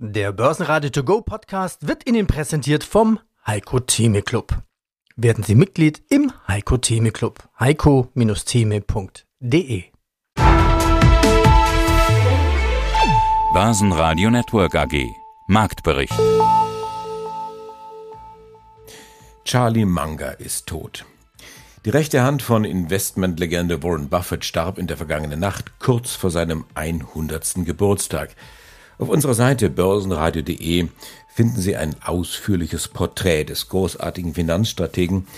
Der Börsenradio To Go Podcast wird Ihnen präsentiert vom Heiko Theme Club. Werden Sie Mitglied im Heiko Theme Club. heiko-theme.de Börsenradio Network AG Marktbericht Charlie Munger ist tot. Die rechte Hand von Investmentlegende Warren Buffett starb in der vergangenen Nacht kurz vor seinem 100. Geburtstag. Auf unserer Seite börsenradio.de finden Sie ein ausführliches Porträt des großartigen Finanzstrategen,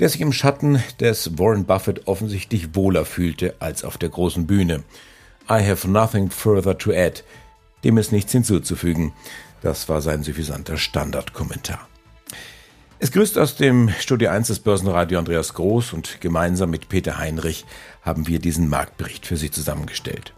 der sich im Schatten des Warren Buffett offensichtlich wohler fühlte als auf der großen Bühne. I have nothing further to add. Dem ist nichts hinzuzufügen. Das war sein suffisanter Standardkommentar. Es grüßt aus dem Studio 1 des Börsenradio Andreas Groß und gemeinsam mit Peter Heinrich haben wir diesen Marktbericht für Sie zusammengestellt.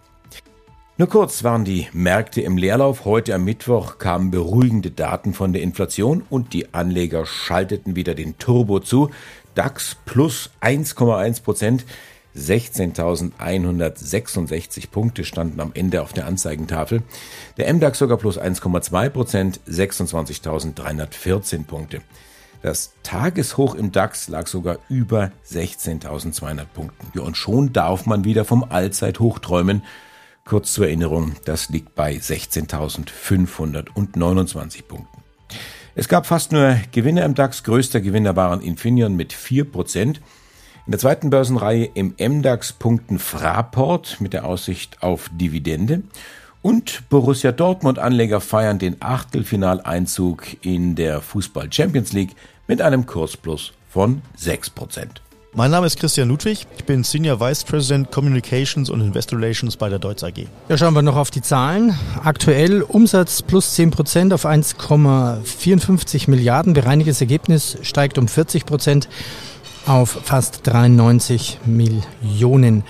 Nur kurz waren die Märkte im Leerlauf. Heute am Mittwoch kamen beruhigende Daten von der Inflation und die Anleger schalteten wieder den Turbo zu. DAX plus 1,1 Prozent. 16.166 Punkte standen am Ende auf der Anzeigentafel. Der MDAX sogar plus 1,2 Prozent, 26.314 Punkte. Das Tageshoch im DAX lag sogar über 16.200 Punkten. Ja, und schon darf man wieder vom Allzeithoch träumen. Kurz zur Erinnerung, das liegt bei 16.529 Punkten. Es gab fast nur Gewinner im DAX. Größter Gewinner waren Infineon mit 4%. In der zweiten Börsenreihe im MDAX punkten Fraport mit der Aussicht auf Dividende. Und Borussia Dortmund Anleger feiern den Achtelfinaleinzug in der Fußball Champions League mit einem Kursplus von 6%. Mein Name ist Christian Ludwig. Ich bin Senior Vice President Communications und Investor Relations bei der Deutz AG. Ja, schauen wir noch auf die Zahlen. Aktuell Umsatz plus 10 Prozent auf 1,54 Milliarden. Bereinigtes Ergebnis steigt um 40 Prozent auf fast 93 Millionen.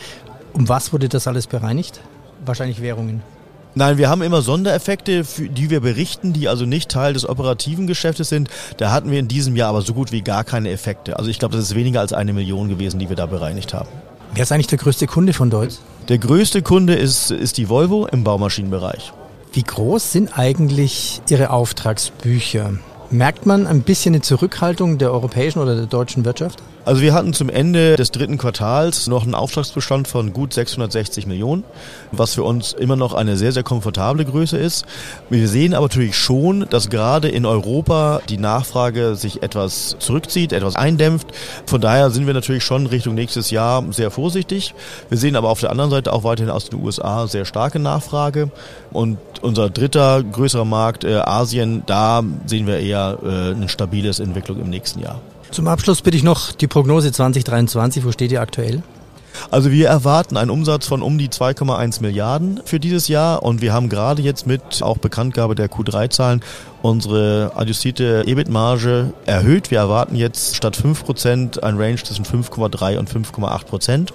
Um was wurde das alles bereinigt? Wahrscheinlich Währungen. Nein, wir haben immer Sondereffekte, die wir berichten, die also nicht Teil des operativen Geschäftes sind. Da hatten wir in diesem Jahr aber so gut wie gar keine Effekte. Also ich glaube, das ist weniger als eine Million gewesen, die wir da bereinigt haben. Wer ist eigentlich der größte Kunde von Deutz? Der größte Kunde ist, ist die Volvo im Baumaschinenbereich. Wie groß sind eigentlich Ihre Auftragsbücher? Merkt man ein bisschen eine Zurückhaltung der europäischen oder der deutschen Wirtschaft? Also wir hatten zum Ende des dritten Quartals noch einen Auftragsbestand von gut 660 Millionen, was für uns immer noch eine sehr, sehr komfortable Größe ist. Wir sehen aber natürlich schon, dass gerade in Europa die Nachfrage sich etwas zurückzieht, etwas eindämpft. Von daher sind wir natürlich schon Richtung nächstes Jahr sehr vorsichtig. Wir sehen aber auf der anderen Seite auch weiterhin aus den USA sehr starke Nachfrage. Und unser dritter größerer Markt, äh, Asien, da sehen wir eher äh, eine stabile Entwicklung im nächsten Jahr. Zum Abschluss bitte ich noch die Prognose 2023. Wo steht ihr aktuell? Also wir erwarten einen Umsatz von um die 2,1 Milliarden für dieses Jahr und wir haben gerade jetzt mit auch Bekanntgabe der Q3-Zahlen unsere adjustierte EBIT-Marge erhöht. Wir erwarten jetzt statt 5% ein Range zwischen 5,3 und 5,8%.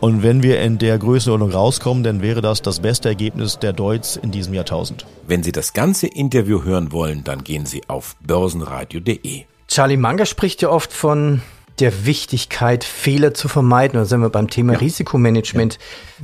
Und wenn wir in der Größenordnung rauskommen, dann wäre das das beste Ergebnis der Deutz in diesem Jahrtausend. Wenn Sie das ganze Interview hören wollen, dann gehen Sie auf börsenradio.de. Charlie Munger spricht ja oft von der Wichtigkeit, Fehler zu vermeiden. Da sind wir beim Thema ja. Risikomanagement. Ja.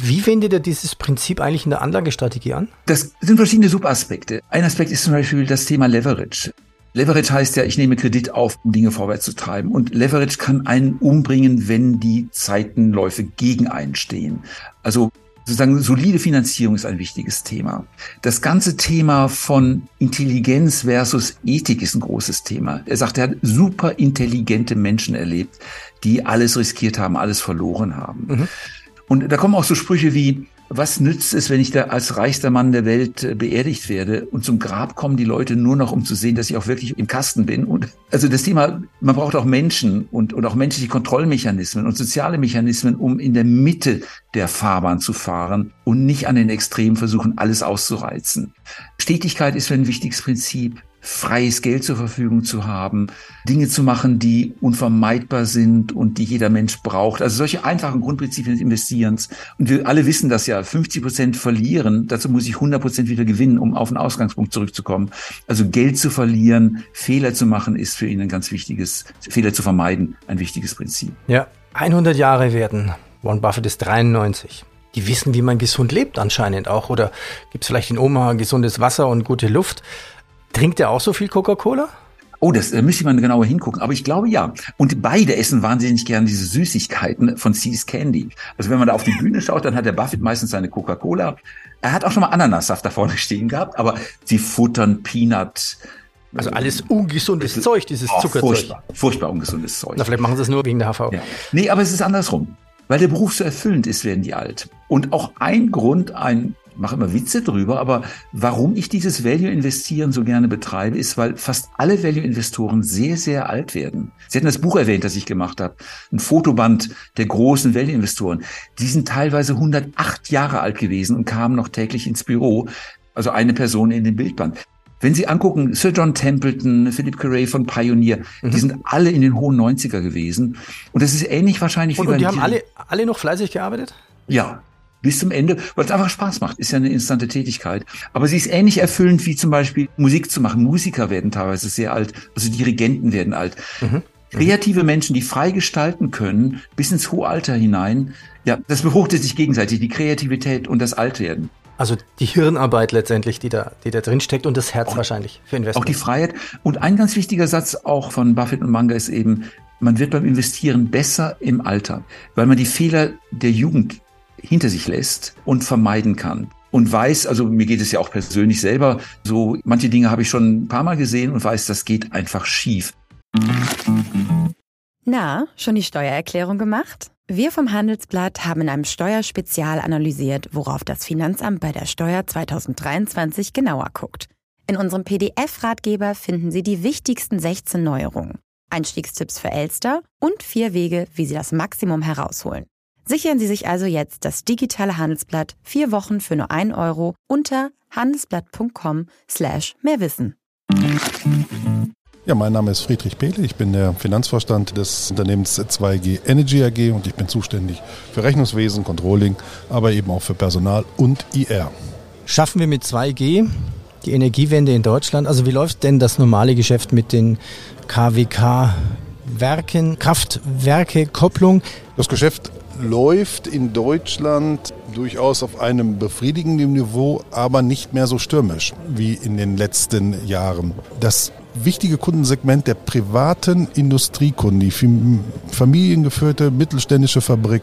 Wie wendet ihr dieses Prinzip eigentlich in der Anlagestrategie an? Das sind verschiedene Subaspekte. Ein Aspekt ist zum Beispiel das Thema Leverage. Leverage heißt ja, ich nehme Kredit auf, um Dinge vorwärts zu treiben. Und Leverage kann einen umbringen, wenn die Zeitenläufe gegen einen stehen. Also sozusagen solide Finanzierung ist ein wichtiges Thema. Das ganze Thema von Intelligenz versus Ethik ist ein großes Thema. Er sagt, er hat super intelligente Menschen erlebt, die alles riskiert haben, alles verloren haben. Mhm. Und da kommen auch so Sprüche wie, was nützt es, wenn ich da als reichster Mann der Welt äh, beerdigt werde und zum Grab kommen die Leute nur noch, um zu sehen, dass ich auch wirklich im Kasten bin? Und also das Thema, man braucht auch Menschen und, und auch menschliche Kontrollmechanismen und soziale Mechanismen, um in der Mitte der Fahrbahn zu fahren und nicht an den Extremen versuchen, alles auszureizen. Stetigkeit ist ein wichtiges Prinzip freies Geld zur Verfügung zu haben, Dinge zu machen, die unvermeidbar sind und die jeder Mensch braucht. Also solche einfachen Grundprinzipien des Investierens. Und wir alle wissen das ja, 50 Prozent verlieren, dazu muss ich 100 Prozent wieder gewinnen, um auf den Ausgangspunkt zurückzukommen. Also Geld zu verlieren, Fehler zu machen, ist für ihn ein ganz wichtiges, Fehler zu vermeiden, ein wichtiges Prinzip. Ja, 100 Jahre werden. Warren Buffett ist 93. die wissen, wie man gesund lebt anscheinend auch. Oder gibt es vielleicht in Oma gesundes Wasser und gute Luft? Trinkt er auch so viel Coca-Cola? Oh, das äh, müsste man genauer hingucken. Aber ich glaube ja. Und beide essen wahnsinnig gern diese Süßigkeiten von Seas Candy. Also wenn man da auf die Bühne schaut, dann hat der Buffett meistens seine Coca-Cola. Er hat auch schon mal Ananassaft da vorne stehen gehabt, aber sie futtern Peanut. Also alles ungesundes ist, Zeug, dieses oh, Zuckerzeug. Furchtbar, furchtbar ungesundes Zeug. Na, vielleicht machen sie es nur wegen der HV. Ja. Nee, aber es ist andersrum. Weil der Beruf so erfüllend ist, werden die alt. Und auch ein Grund, ein mache immer Witze drüber, aber warum ich dieses Value-Investieren so gerne betreibe, ist, weil fast alle Value-Investoren sehr, sehr alt werden. Sie hatten das Buch erwähnt, das ich gemacht habe, ein Fotoband der großen Value-Investoren. Die sind teilweise 108 Jahre alt gewesen und kamen noch täglich ins Büro, also eine Person in dem Bildband. Wenn Sie angucken, Sir John Templeton, Philip Carey von Pioneer, mhm. die sind alle in den hohen 90er gewesen. Und das ist ähnlich wahrscheinlich und, wie und die haben alle, alle noch fleißig gearbeitet? Ja, bis zum Ende, weil es einfach Spaß macht. Ist ja eine instante Tätigkeit. Aber sie ist ähnlich erfüllend wie zum Beispiel Musik zu machen. Musiker werden teilweise sehr alt, also Dirigenten werden alt. Mhm. Kreative Menschen, die frei gestalten können, bis ins hohe Alter hinein, ja, das befruchtet sich gegenseitig, die Kreativität und das Altwerden. Also die Hirnarbeit letztendlich, die da, die da drin steckt und das Herz auch, wahrscheinlich für Investment. Auch die Freiheit. Und ein ganz wichtiger Satz auch von Buffett und Manga ist eben, man wird beim Investieren besser im Alter, weil man die Fehler der Jugend hinter sich lässt und vermeiden kann. Und weiß, also mir geht es ja auch persönlich selber, so manche Dinge habe ich schon ein paar Mal gesehen und weiß, das geht einfach schief. Na, schon die Steuererklärung gemacht? Wir vom Handelsblatt haben in einem Steuerspezial analysiert, worauf das Finanzamt bei der Steuer 2023 genauer guckt. In unserem PDF-Ratgeber finden Sie die wichtigsten 16 Neuerungen, Einstiegstipps für Elster und vier Wege, wie Sie das Maximum herausholen. Sichern Sie sich also jetzt das digitale Handelsblatt vier Wochen für nur ein Euro unter handelsblatt.com slash mehrwissen. Ja, mein Name ist Friedrich Pehle, ich bin der Finanzvorstand des Unternehmens 2G Energy AG und ich bin zuständig für Rechnungswesen, Controlling, aber eben auch für Personal und IR. Schaffen wir mit 2G die Energiewende in Deutschland? Also wie läuft denn das normale Geschäft mit den KWK Werken, Kraftwerke, Kopplung? Das Geschäft läuft in Deutschland durchaus auf einem befriedigenden Niveau, aber nicht mehr so stürmisch wie in den letzten Jahren. Das wichtige Kundensegment der privaten Industriekunden, die familiengeführte mittelständische Fabrik,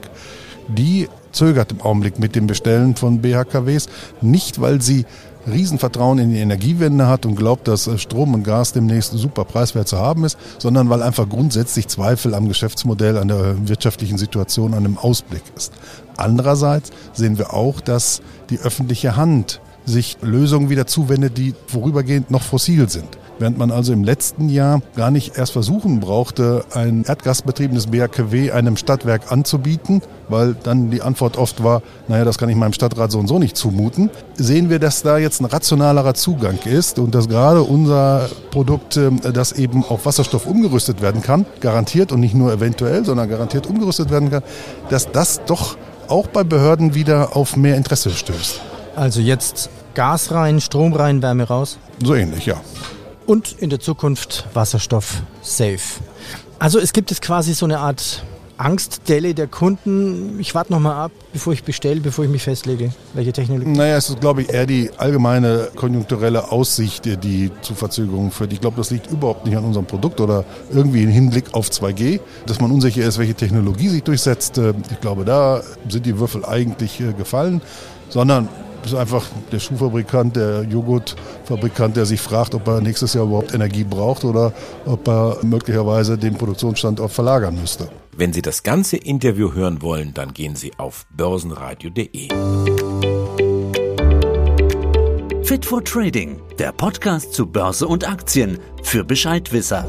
die zögert im Augenblick mit dem Bestellen von BHKWs, nicht weil sie Riesenvertrauen in die Energiewende hat und glaubt, dass äh, Strom und Gas demnächst super preiswert zu haben ist, sondern weil einfach grundsätzlich Zweifel am Geschäftsmodell, an der wirtschaftlichen Situation, an dem Ausblick ist. Andererseits sehen wir auch, dass die öffentliche Hand sich Lösungen wieder zuwendet, die vorübergehend noch fossil sind. Während man also im letzten Jahr gar nicht erst versuchen brauchte, ein erdgasbetriebenes BHKW einem Stadtwerk anzubieten, weil dann die Antwort oft war, naja, das kann ich meinem Stadtrat so und so nicht zumuten, sehen wir, dass da jetzt ein rationalerer Zugang ist und dass gerade unser Produkt, äh, das eben auf Wasserstoff umgerüstet werden kann, garantiert und nicht nur eventuell, sondern garantiert umgerüstet werden kann, dass das doch auch bei Behörden wieder auf mehr Interesse stößt. Also jetzt Gas rein, Strom rein, Wärme raus? So ähnlich, ja und in der Zukunft Wasserstoff safe. Also es gibt jetzt quasi so eine Art Angstdelle der Kunden. Ich warte nochmal ab, bevor ich bestelle, bevor ich mich festlege, welche Technologie. Naja, es ist, glaube ich, eher die allgemeine konjunkturelle Aussicht, die zu Verzögerungen führt. Ich glaube, das liegt überhaupt nicht an unserem Produkt oder irgendwie im Hinblick auf 2G, dass man unsicher ist, welche Technologie sich durchsetzt. Ich glaube, da sind die Würfel eigentlich äh, gefallen, sondern ist einfach der Schuhfabrikant, der Joghurtfabrikant, der sich fragt, ob er nächstes Jahr überhaupt Energie braucht oder ob er möglicherweise den Produktionsstandort verlagern müsste. Wenn Sie das ganze Interview hören wollen, dann gehen Sie auf börsenradio.de. Fit for Trading, der Podcast zu Börse und Aktien für Bescheidwisser.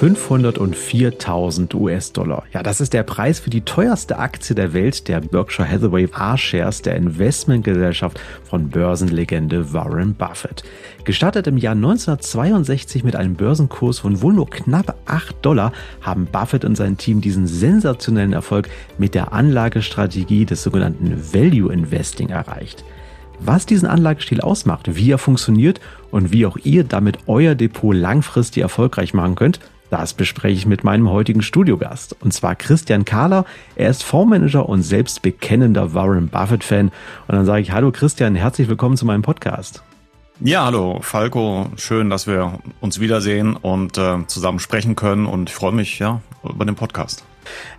504.000 US-Dollar. Ja, das ist der Preis für die teuerste Aktie der Welt, der Berkshire Hathaway A-Shares der Investmentgesellschaft von Börsenlegende Warren Buffett. Gestartet im Jahr 1962 mit einem Börsenkurs von wohl nur knapp 8 Dollar, haben Buffett und sein Team diesen sensationellen Erfolg mit der Anlagestrategie des sogenannten Value Investing erreicht. Was diesen Anlagestil ausmacht, wie er funktioniert und wie auch ihr damit euer Depot langfristig erfolgreich machen könnt, Das bespreche ich mit meinem heutigen Studiogast. Und zwar Christian Kahler. Er ist Fondsmanager und selbst bekennender Warren Buffett-Fan. Und dann sage ich, hallo Christian, herzlich willkommen zu meinem Podcast. Ja, hallo Falco. Schön, dass wir uns wiedersehen und äh, zusammen sprechen können. Und ich freue mich ja über den Podcast.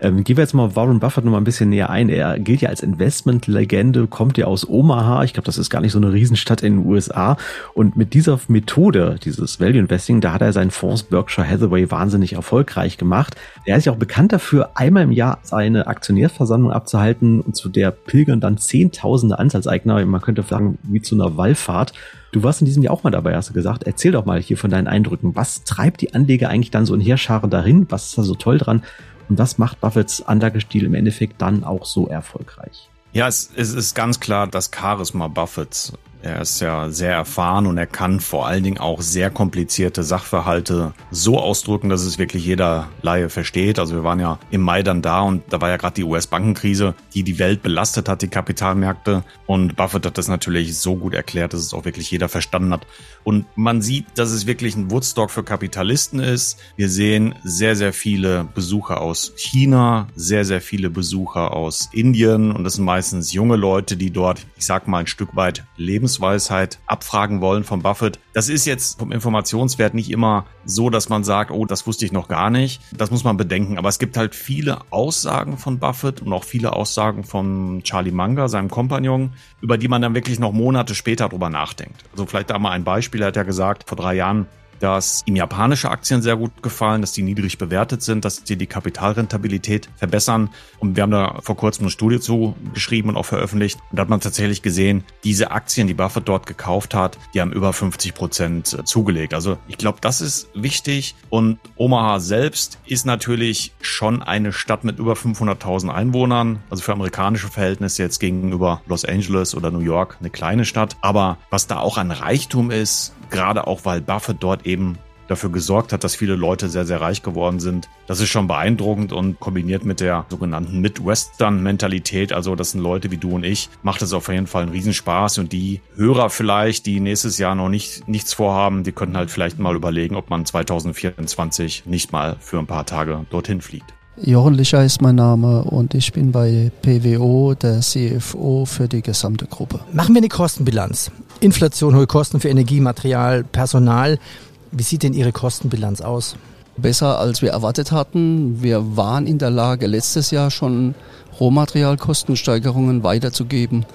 Ähm, gehen wir jetzt mal Warren Buffett noch mal ein bisschen näher ein. Er gilt ja als Investmentlegende, kommt ja aus Omaha. Ich glaube, das ist gar nicht so eine Riesenstadt in den USA. Und mit dieser Methode, dieses Value Investing, da hat er seinen Fonds Berkshire Hathaway wahnsinnig erfolgreich gemacht. Er ist ja auch bekannt dafür, einmal im Jahr seine Aktionärsversammlung abzuhalten und zu der pilgern dann Zehntausende Anteilseigner. Man könnte sagen, wie zu einer Wallfahrt. Du warst in diesem Jahr auch mal dabei, hast du gesagt. Erzähl doch mal hier von deinen Eindrücken. Was treibt die Anleger eigentlich dann so in Heerscharen dahin? Was ist da so toll dran? Und was macht Buffetts Anlagestil im Endeffekt dann auch so erfolgreich? Ja, es, es ist ganz klar das Charisma Buffetts. Er ist ja sehr erfahren und er kann vor allen Dingen auch sehr komplizierte Sachverhalte so ausdrücken, dass es wirklich jeder Laie versteht. Also wir waren ja im Mai dann da und da war ja gerade die US-Bankenkrise, die die Welt belastet hat, die Kapitalmärkte. Und Buffett hat das natürlich so gut erklärt, dass es auch wirklich jeder verstanden hat. Und man sieht, dass es wirklich ein Woodstock für Kapitalisten ist. Wir sehen sehr, sehr viele Besucher aus China, sehr, sehr viele Besucher aus Indien und das sind meistens junge Leute, die dort, ich sag mal, ein Stück weit Lebens Lebensweisheit abfragen wollen von Buffett. Das ist jetzt vom Informationswert nicht immer so, dass man sagt, oh, das wusste ich noch gar nicht. Das muss man bedenken. Aber es gibt halt viele Aussagen von Buffett und auch viele Aussagen von Charlie Munger, seinem Kompagnon, über die man dann wirklich noch Monate später drüber nachdenkt. Also vielleicht da mal ein Beispiel. Er hat ja gesagt, vor drei Jahren, dass ihm japanische Aktien sehr gut gefallen, dass die niedrig bewertet sind, dass die die Kapitalrentabilität verbessern. Und wir haben da vor kurzem eine Studie zu geschrieben und auch veröffentlicht. Und da hat man tatsächlich gesehen, diese Aktien, die Buffett dort gekauft hat, die haben über 50 Prozent zugelegt. Also ich glaube, das ist wichtig. Und Omaha selbst ist natürlich schon eine Stadt mit über 500.000 Einwohnern. Also für amerikanische Verhältnisse jetzt gegenüber Los Angeles oder New York eine kleine Stadt. Aber was da auch an Reichtum ist, gerade auch weil Buffett dort eben dafür gesorgt hat, dass viele Leute sehr, sehr reich geworden sind. Das ist schon beeindruckend und kombiniert mit der sogenannten Midwestern-Mentalität, also das sind Leute wie du und ich, macht es auf jeden Fall einen Riesenspaß und die Hörer vielleicht, die nächstes Jahr noch nicht, nichts vorhaben, die könnten halt vielleicht mal überlegen, ob man 2024 nicht mal für ein paar Tage dorthin fliegt. Jochen Licher ist mein Name und ich bin bei PWO der CFO für die gesamte Gruppe. Machen wir eine Kostenbilanz. Inflation, hohe Kosten für Energie, Material, Personal. Wie sieht denn Ihre Kostenbilanz aus? Besser als wir erwartet hatten. Wir waren in der Lage, letztes Jahr schon Rohmaterialkostensteigerungen weiterzugeben.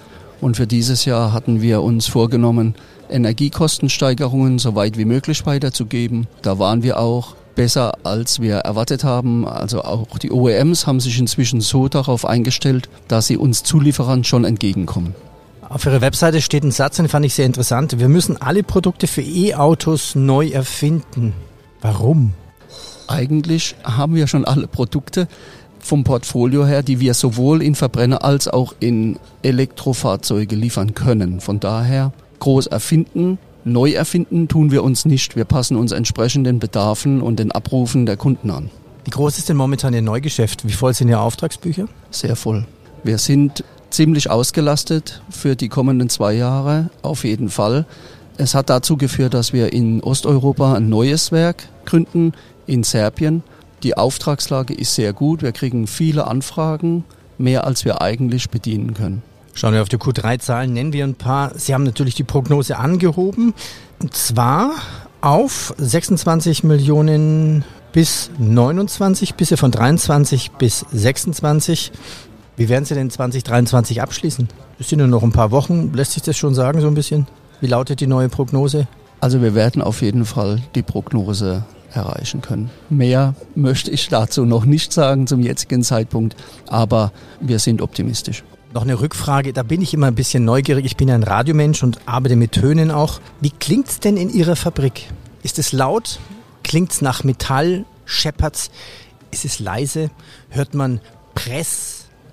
Und für dieses Jahr hatten wir uns vorgenommen, Energiekostensteigerungen so weit wie möglich weiterzugeben. Da waren wir auch besser, als wir erwartet haben. Also auch die OEMs haben sich inzwischen so darauf eingestellt, dass sie uns Zulieferern schon entgegenkommen. Auf Ihrer Webseite steht ein Satz, den fand ich sehr interessant. Wir müssen alle Produkte für E-Autos neu erfinden. Warum? Eigentlich haben wir schon alle Produkte vom Portfolio her, die wir sowohl in Verbrenner als auch in Elektrofahrzeuge liefern können. Von daher groß erfinden Neu erfinden tun wir uns nicht. Wir passen uns entsprechend den Bedarfen und den Abrufen der Kunden an. Wie groß ist denn momentan Ihr Neugeschäft? Wie voll sind Ihre Auftragsbücher? Sehr voll. Wir sind ziemlich ausgelastet für die kommenden zwei Jahre, auf jeden Fall. Es hat dazu geführt, dass wir in Osteuropa ein neues Werk gründen, in Serbien. Die Auftragslage ist sehr gut. Wir kriegen viele Anfragen, mehr als wir eigentlich bedienen können. Schauen wir auf die Q3-Zahlen, nennen wir ein paar. Sie haben natürlich die Prognose angehoben. Und zwar auf 26 Millionen bis 29, bis von 23 bis 26. Wie werden Sie denn 2023 abschließen? Es sind nur noch ein paar Wochen. Lässt sich das schon sagen, so ein bisschen? Wie lautet die neue Prognose? Also wir werden auf jeden Fall die Prognose erreichen können. Mehr möchte ich dazu noch nicht sagen zum jetzigen Zeitpunkt, aber wir sind optimistisch. Noch eine Rückfrage, da bin ich immer ein bisschen neugierig. Ich bin ja ein Radiomensch und arbeite mit Tönen auch. Wie klingt's denn in Ihrer Fabrik? Ist es laut? Klingt's nach Metall? Scheppert's? Ist es leise? Hört man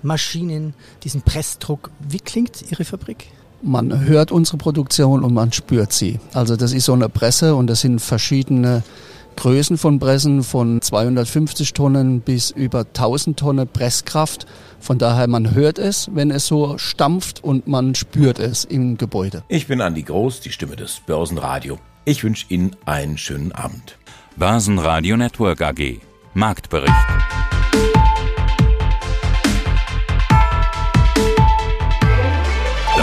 Pressmaschinen, diesen Pressdruck? Wie klingt Ihre Fabrik? Man hört unsere Produktion und man spürt sie. Also das ist so eine Presse und das sind verschiedene Größen von Pressen von 250 Tonnen bis über 1000 Tonnen Presskraft. Von daher, man hört es, wenn es so stampft und man spürt es im Gebäude. Ich bin Andi Groß, die Stimme des Börsenradio. Ich wünsche Ihnen einen schönen Abend. Börsenradio Network AG. Marktbericht.